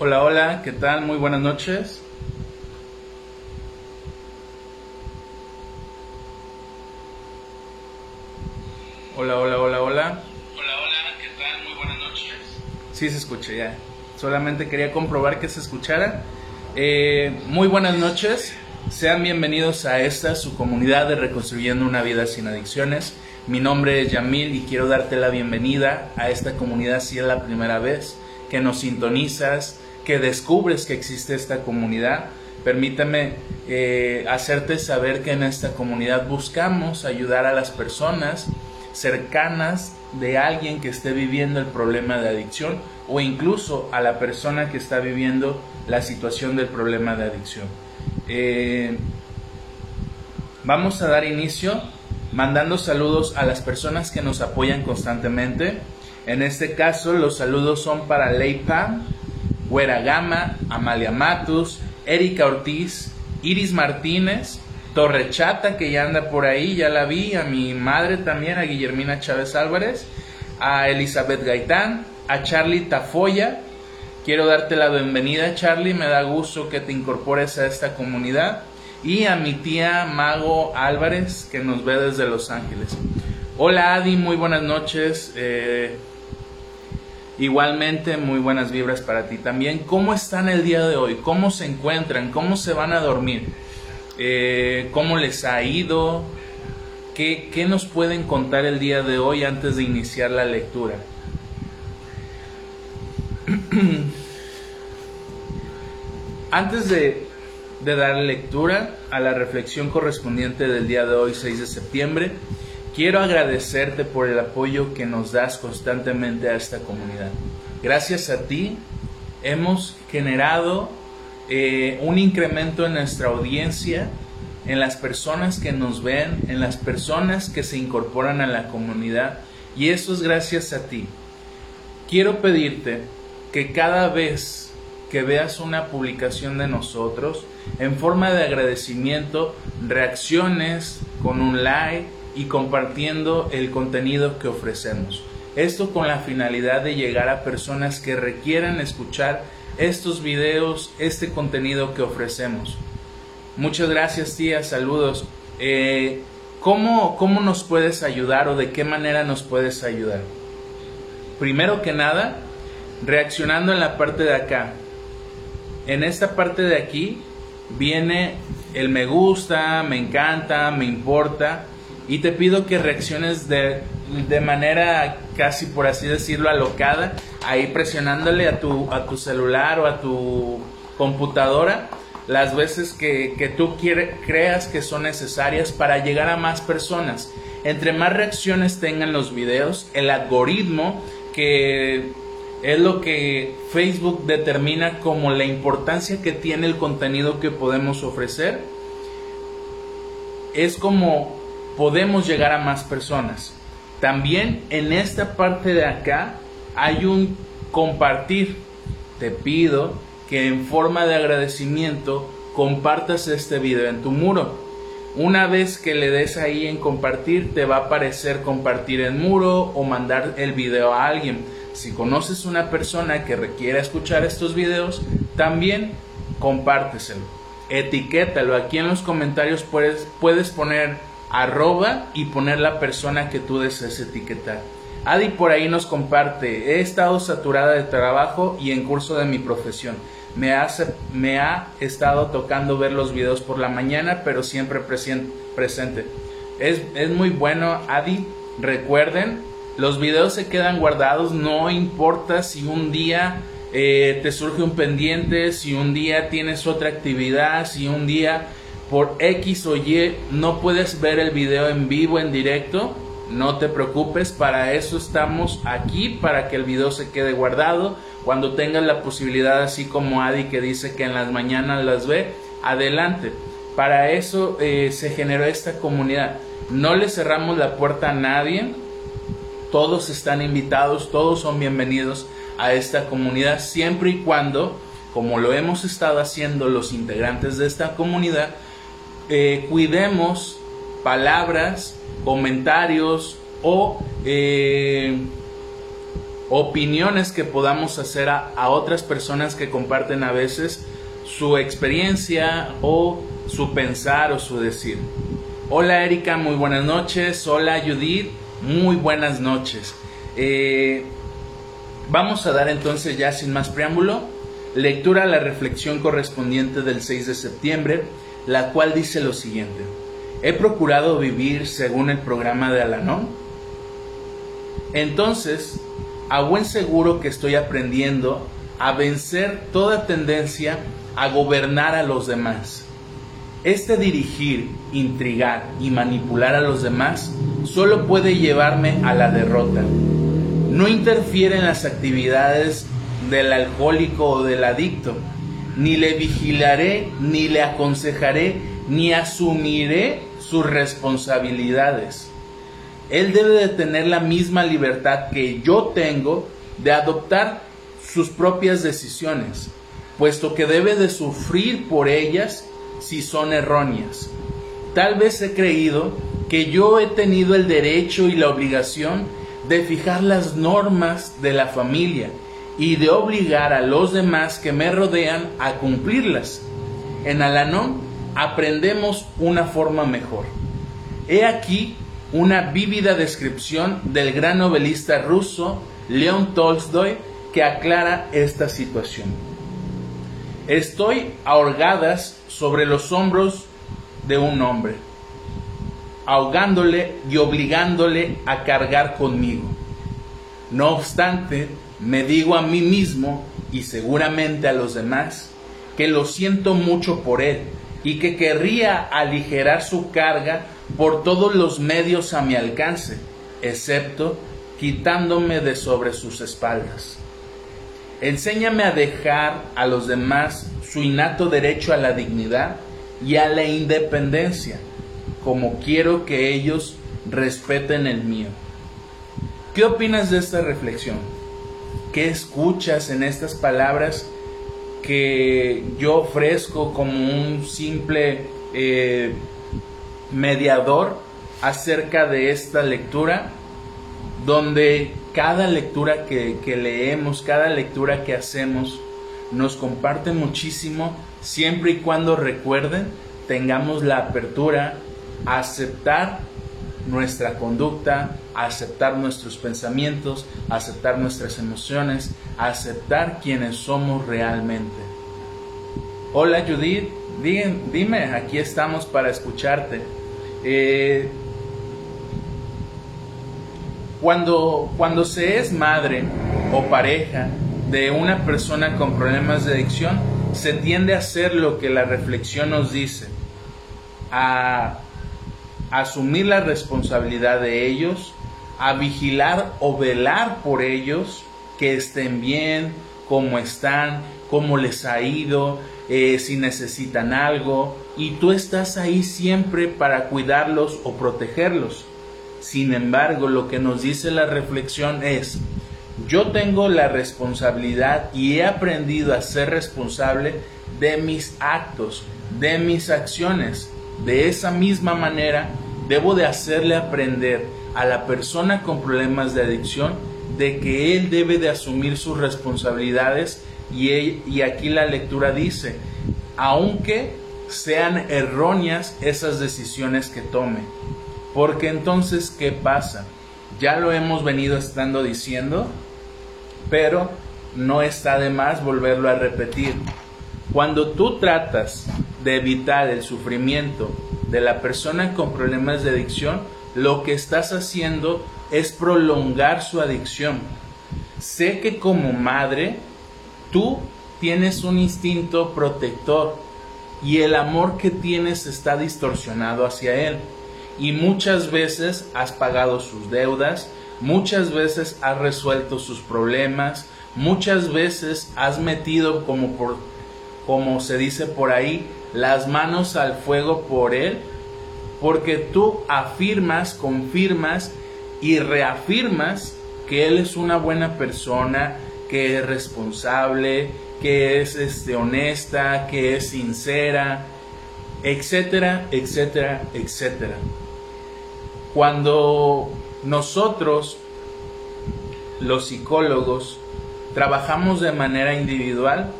Hola, hola, ¿qué tal? Muy buenas noches. Hola, hola, hola, hola. Hola, hola, ¿qué tal? Muy buenas noches. Sí se escucha ya. Solamente quería comprobar que se escuchara. Eh, muy buenas noches. Sean bienvenidos a esta, su comunidad de Reconstruyendo una Vida sin Adicciones. Mi nombre es Yamil y quiero darte la bienvenida a esta comunidad si es la primera vez que nos sintonizas, que descubres que existe esta comunidad. Permítame eh, hacerte saber que en esta comunidad buscamos ayudar a las personas cercanas de alguien que esté viviendo el problema de adicción o incluso a la persona que está viviendo la situación del problema de adicción. Eh, vamos a dar inicio mandando saludos a las personas que nos apoyan constantemente. En este caso, los saludos son para Leipa, Güera Gama, Amalia Matus, Erika Ortiz, Iris Martínez, Torrechata, que ya anda por ahí, ya la vi, a mi madre también, a Guillermina Chávez Álvarez, a Elizabeth Gaitán, a Charlie Tafoya. Quiero darte la bienvenida, Charlie, me da gusto que te incorpores a esta comunidad. Y a mi tía Mago Álvarez, que nos ve desde Los Ángeles. Hola Adi, muy buenas noches. Eh, igualmente, muy buenas vibras para ti también. ¿Cómo están el día de hoy? ¿Cómo se encuentran? ¿Cómo se van a dormir? Eh, cómo les ha ido, ¿Qué, ¿Qué, nos pueden contar el día de hoy antes de iniciar la lectura. antes de, de dar lectura a la reflexión correspondiente del día de hoy, 6 de septiembre, quiero agradecerte por el apoyo que nos das constantemente a esta comunidad. Gracias a ti hemos generado eh, un incremento en nuestra audiencia, en las personas que nos ven, en las personas que se incorporan a la comunidad y eso es gracias a ti. Quiero pedirte que cada vez que veas una publicación de nosotros, en forma de agradecimiento, reacciones con un like y compartiendo el contenido que ofrecemos. Esto con la finalidad de llegar a personas que requieran escuchar estos videos, este contenido que ofrecemos. Muchas gracias tía, saludos. Eh, ¿cómo, ¿Cómo nos puedes ayudar o de qué manera nos puedes ayudar? Primero que nada, reaccionando en la parte de acá. En esta parte de aquí viene el me gusta, me encanta, me importa y te pido que reacciones de, de, manera casi por así decirlo alocada, ahí presionándole a tu, a tu celular o a tu computadora las veces que, que tú quiere, creas que son necesarias para llegar a más personas. Entre más reacciones tengan los videos, el algoritmo que es lo que Facebook determina como la importancia que tiene el contenido que podemos ofrecer, es como podemos llegar a más personas. También en esta parte de acá hay un compartir. Te pido que en forma de agradecimiento compartas este video en tu muro. Una vez que le des ahí en compartir, te va a aparecer compartir en muro o mandar el video a alguien. Si conoces una persona que requiera escuchar estos videos, también compárteselo. Etiquétalo. Aquí en los comentarios puedes, puedes poner arroba y poner la persona que tú desees etiquetar. Adi por ahí nos comparte, he estado saturada de trabajo y en curso de mi profesión. Me ha, me ha estado tocando ver los videos por la mañana, pero siempre presente. Es, es muy bueno, Adi. Recuerden, los videos se quedan guardados, no importa si un día eh, te surge un pendiente, si un día tienes otra actividad, si un día por X o Y no puedes ver el video en vivo, en directo, no te preocupes, para eso estamos aquí, para que el video se quede guardado. Cuando tengas la posibilidad, así como Adi que dice que en las mañanas las ve, adelante. Para eso eh, se generó esta comunidad. No le cerramos la puerta a nadie. Todos están invitados, todos son bienvenidos a esta comunidad, siempre y cuando, como lo hemos estado haciendo los integrantes de esta comunidad, eh, cuidemos palabras, comentarios o eh, opiniones que podamos hacer a, a otras personas que comparten a veces su experiencia o su pensar o su decir. Hola Erika, muy buenas noches. Hola Judith, muy buenas noches. Eh, vamos a dar entonces ya sin más preámbulo lectura a la reflexión correspondiente del 6 de septiembre, la cual dice lo siguiente. He procurado vivir según el programa de Alanón. Entonces, a buen seguro que estoy aprendiendo a vencer toda tendencia a gobernar a los demás. Este dirigir, intrigar y manipular a los demás solo puede llevarme a la derrota. No interfiere en las actividades del alcohólico o del adicto. Ni le vigilaré, ni le aconsejaré, ni asumiré sus responsabilidades. Él debe de tener la misma libertad que yo tengo de adoptar sus propias decisiones, puesto que debe de sufrir por ellas si son erróneas. Tal vez he creído que yo he tenido el derecho y la obligación de fijar las normas de la familia y de obligar a los demás que me rodean a cumplirlas. En Alanón aprendemos una forma mejor. He aquí una vívida descripción del gran novelista ruso León Tolstoy que aclara esta situación. Estoy ahorgadas sobre los hombros de un hombre, ahogándole y obligándole a cargar conmigo. No obstante, me digo a mí mismo y seguramente a los demás que lo siento mucho por él y que querría aligerar su carga por todos los medios a mi alcance, excepto quitándome de sobre sus espaldas. Enséñame a dejar a los demás su innato derecho a la dignidad y a la independencia, como quiero que ellos respeten el mío. ¿Qué opinas de esta reflexión? ¿Qué escuchas en estas palabras que yo ofrezco como un simple eh, mediador acerca de esta lectura? Donde cada lectura que, que leemos, cada lectura que hacemos, nos comparte muchísimo siempre y cuando recuerden tengamos la apertura a aceptar nuestra conducta, aceptar nuestros pensamientos, aceptar nuestras emociones, aceptar quienes somos realmente. Hola Judith, dime, aquí estamos para escucharte. Eh, cuando, cuando se es madre o pareja de una persona con problemas de adicción, se tiende a hacer lo que la reflexión nos dice, asumir la responsabilidad de ellos, a vigilar o velar por ellos, que estén bien, cómo están, cómo les ha ido, eh, si necesitan algo, y tú estás ahí siempre para cuidarlos o protegerlos. Sin embargo, lo que nos dice la reflexión es, yo tengo la responsabilidad y he aprendido a ser responsable de mis actos, de mis acciones. De esa misma manera, debo de hacerle aprender a la persona con problemas de adicción de que él debe de asumir sus responsabilidades y, y aquí la lectura dice, aunque sean erróneas esas decisiones que tome. Porque entonces, ¿qué pasa? Ya lo hemos venido estando diciendo, pero no está de más volverlo a repetir. Cuando tú tratas de evitar el sufrimiento de la persona con problemas de adicción, lo que estás haciendo es prolongar su adicción. Sé que como madre, tú tienes un instinto protector y el amor que tienes está distorsionado hacia él. Y muchas veces has pagado sus deudas, muchas veces has resuelto sus problemas, muchas veces has metido como por como se dice por ahí, las manos al fuego por él, porque tú afirmas, confirmas y reafirmas que él es una buena persona, que es responsable, que es este, honesta, que es sincera, etcétera, etcétera, etcétera. Cuando nosotros los psicólogos, trabajamos de manera individual,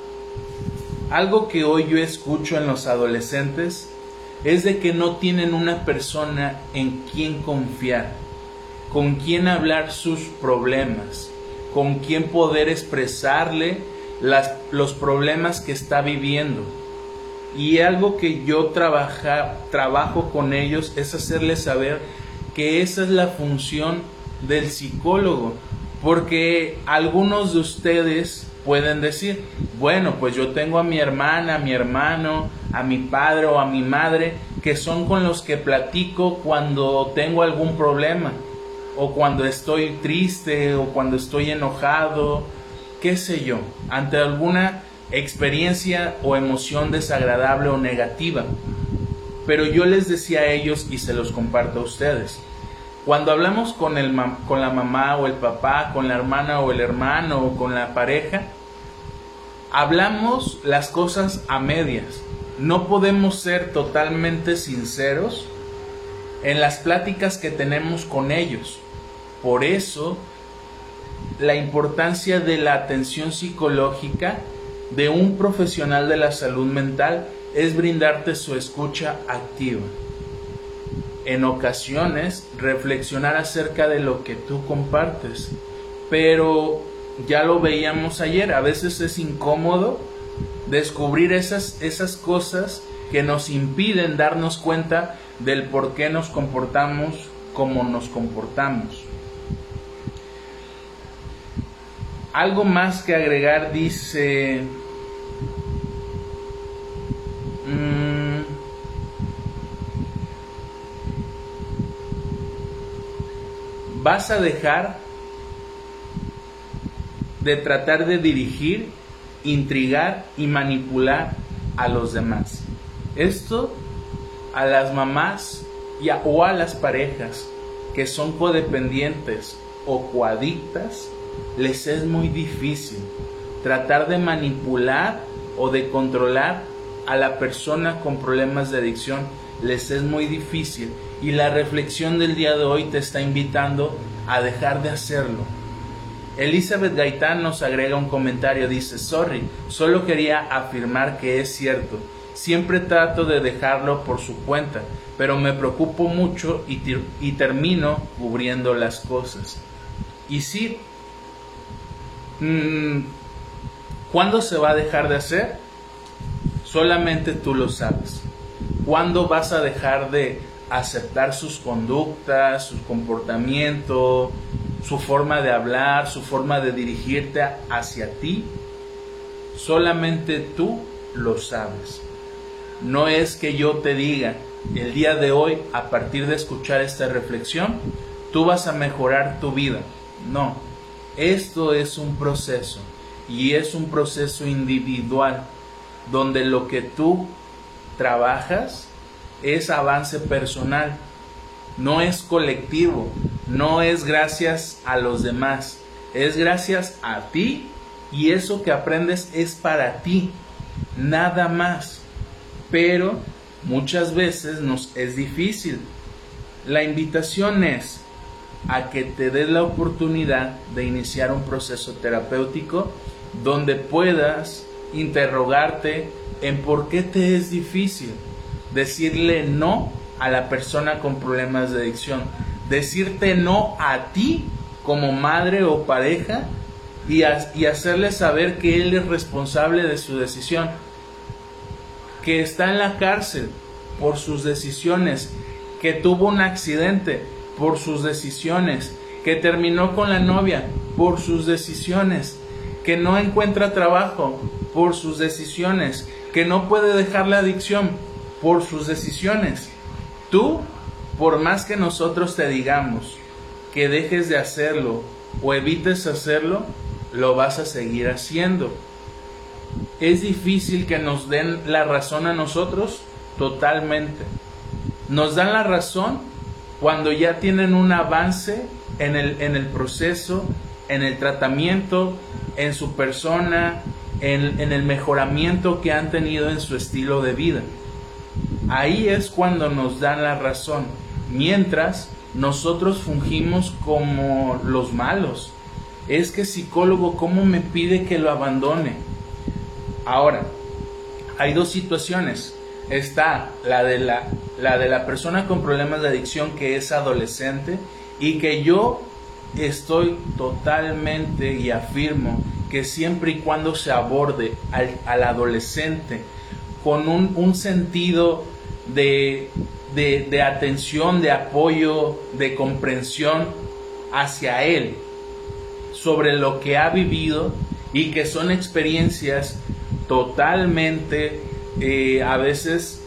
algo que hoy yo escucho en los adolescentes es de que no tienen una persona en quien confiar, con quien hablar sus problemas, con quien poder expresarle los problemas que está viviendo. Y algo que yo trabaja, trabajo con ellos es hacerles saber que esa es la función del psicólogo, porque algunos de ustedes pueden decir, bueno, pues yo tengo a mi hermana, a mi hermano, a mi padre o a mi madre, que son con los que platico cuando tengo algún problema, o cuando estoy triste, o cuando estoy enojado, qué sé yo, ante alguna experiencia o emoción desagradable o negativa. Pero yo les decía a ellos y se los comparto a ustedes. Cuando hablamos con, el, con la mamá o el papá, con la hermana o el hermano o con la pareja, hablamos las cosas a medias. No podemos ser totalmente sinceros en las pláticas que tenemos con ellos. Por eso, la importancia de la atención psicológica de un profesional de la salud mental es brindarte su escucha activa. En ocasiones, reflexionar acerca de lo que tú compartes, pero ya lo veíamos ayer, a veces es incómodo descubrir esas, esas cosas que nos impiden darnos cuenta del por qué nos comportamos como nos comportamos. Algo más que agregar dice... Mm, vas a dejar de tratar de dirigir, intrigar y manipular a los demás. Esto a las mamás y o a las parejas que son codependientes o coadictas les es muy difícil tratar de manipular o de controlar a la persona con problemas de adicción. Les es muy difícil. Y la reflexión del día de hoy te está invitando a dejar de hacerlo Elizabeth Gaitán nos agrega un comentario, dice, sorry, solo quería afirmar que es cierto. Siempre trato de dejarlo por su cuenta, pero me preocupo mucho y, termino cubriendo las cosas. Y sí, mm, ¿cuándo se va a dejar de hacer? Solamente tú lo sabes. ¿Cuándo vas a dejar de aceptar sus conductas, su comportamiento, su forma de hablar, su forma de dirigirte hacia ti, solamente tú lo sabes. No es que yo te diga el día de hoy, a partir de escuchar esta reflexión, tú vas a mejorar tu vida. No, esto es un proceso y es un proceso individual donde lo que tú trabajas es avance personal, no es colectivo, no es gracias a los demás, es gracias a ti y eso que aprendes es para ti, nada más. Pero muchas veces nos es difícil. La invitación es a que te des la oportunidad de iniciar un proceso terapéutico donde puedas interrogarte en por qué te es difícil decirle no a la persona con problemas de adicción. Decirte no a ti como madre o pareja y, y hacerle saber que él es responsable de su decisión, que está en la cárcel por sus decisiones, que tuvo un accidente por sus decisiones, que terminó con la novia por sus decisiones, que no encuentra trabajo por sus decisiones, que no puede dejar la adicción por sus decisiones. Tú por más que nosotros te digamos que dejes de hacerlo o evites hacerlo, lo vas a seguir haciendo. ¿Es difícil que nos den la razón a nosotros? Totalmente. Nos dan la razón cuando ya tienen un avance en el, en el proceso, en el tratamiento, en su persona, en, en el mejoramiento que han tenido en su estilo de vida. Ahí es cuando nos dan la razón mientras nosotros fungimos como los malos. es que psicólogo, ¿cómo me pide que lo abandone? Ahora, hay dos situaciones. Está la de la, la de la persona con problemas de adicción que es adolescente y que yo estoy totalmente y afirmo que siempre y cuando se aborde al, adolescente con un, sentido de, de atención, de apoyo, de comprensión hacia él sobre lo que ha vivido y que son experiencias totalmente eh, a veces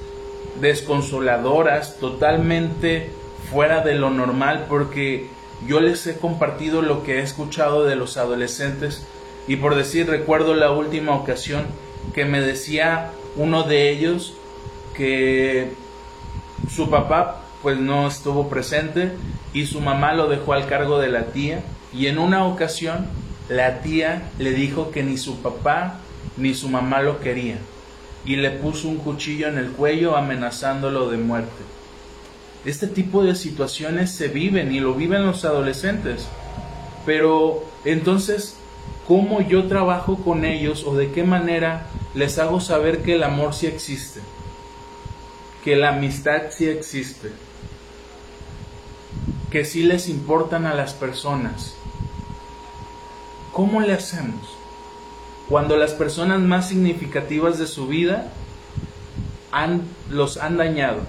desconsoladoras, totalmente fuera de lo normal, porque yo les he compartido lo que he escuchado de los adolescentes. Y por decir, recuerdo la última ocasión que me decía uno de ellos que su papá pues no estuvo presente y su mamá lo dejó al cargo de la tía y en una ocasión la tía le dijo que ni su papá ni su mamá lo querían y le puso un cuchillo en el cuello amenazándolo de muerte. Este tipo de situaciones se viven y lo viven los adolescentes. Pero entonces, ¿cómo yo trabajo con ellos o de qué manera les hago saber que el amor sí existe? Que la amistad sí existe. Que sí les importan a las personas. ¿Cómo le hacemos? Cuando las personas más significativas de su vida los han dañado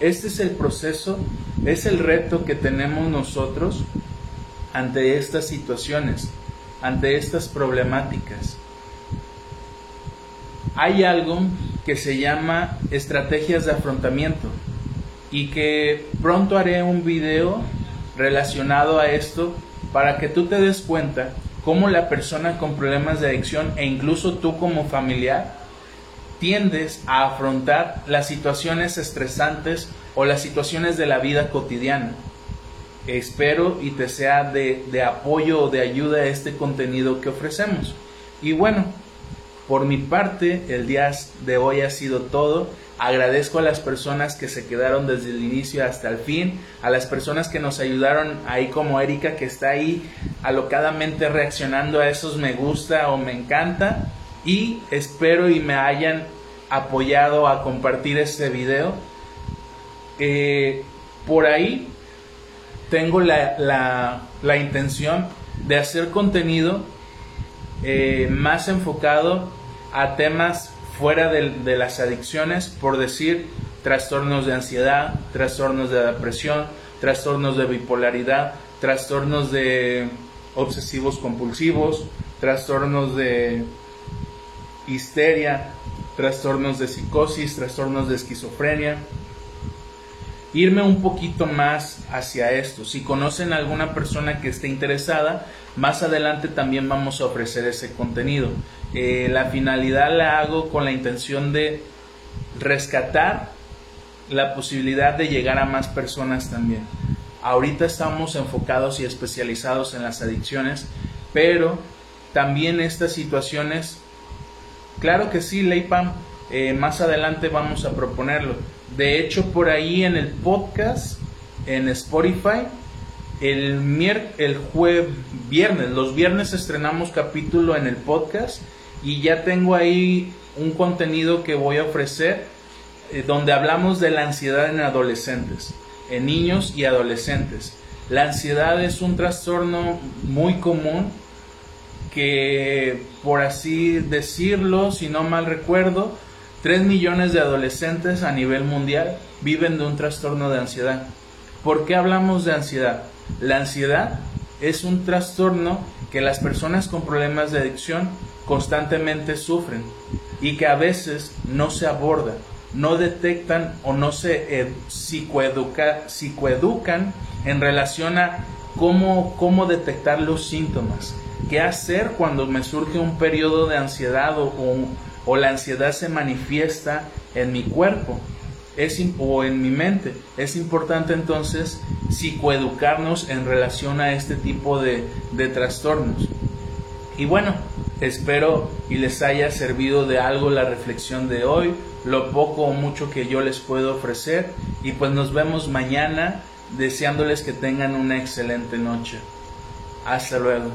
este es el proceso, es el reto que tenemos nosotros ante estas situaciones, ante estas problemáticas. Hay algo que se llama estrategias de afrontamiento y que pronto haré un video relacionado a esto para que tú te des cuenta cómo la persona con problemas de adicción e incluso tú como familiar tiendes a afrontar las situaciones estresantes o las situaciones de la vida cotidiana. Espero y te sea de, apoyo o de ayuda este contenido que ofrecemos. Y bueno, por mi parte, el día de hoy ha sido todo. Agradezco a las personas que se quedaron desde el inicio hasta el fin, a las personas que nos ayudaron ahí como Erika que está ahí alocadamente reaccionando a esos me gusta o me encanta y espero y me hayan apoyado a compartir este video. Eh, por ahí tengo la, intención de hacer contenido eh, más enfocado a temas fuera de, las adicciones, por decir trastornos de ansiedad, trastornos de depresión, trastornos de bipolaridad, trastornos de obsesivos compulsivos, trastornos de histeria, trastornos de psicosis, trastornos de esquizofrenia. Irme un poquito más hacia esto. Si conocen a alguna persona que esté interesada, más adelante también vamos a ofrecer ese contenido. Eh, la finalidad la hago con la intención de rescatar la posibilidad de llegar a más personas también. Ahorita estamos enfocados y especializados en las adicciones, pero también estas situaciones Claro que sí, Leipam. Eh, más adelante vamos a proponerlo. De hecho, por ahí en el podcast, en Spotify, el, mier el viernes, los viernes estrenamos capítulo en el podcast y ya tengo ahí un contenido que voy a ofrecer eh, donde hablamos de la ansiedad en adolescentes, en niños y adolescentes. La ansiedad es un trastorno muy común que, por así decirlo, si no mal recuerdo, 3 millones de adolescentes a nivel mundial viven de un trastorno de ansiedad. ¿Por qué hablamos de ansiedad? La ansiedad es un trastorno que las personas con problemas de adicción constantemente sufren y que a veces no se aborda, no detectan o no se psicoeducan en relación a cómo, cómo detectar los síntomas. Qué hacer cuando me surge un periodo de ansiedad o, o, la ansiedad se manifiesta en mi cuerpo es, o en mi mente. Es importante entonces psicoeducarnos en relación a este tipo de, de trastornos. Y bueno, espero y les haya servido de algo la reflexión de hoy, lo poco o mucho que yo les puedo ofrecer. Y pues nos vemos mañana deseándoles que tengan una excelente noche. Hasta luego.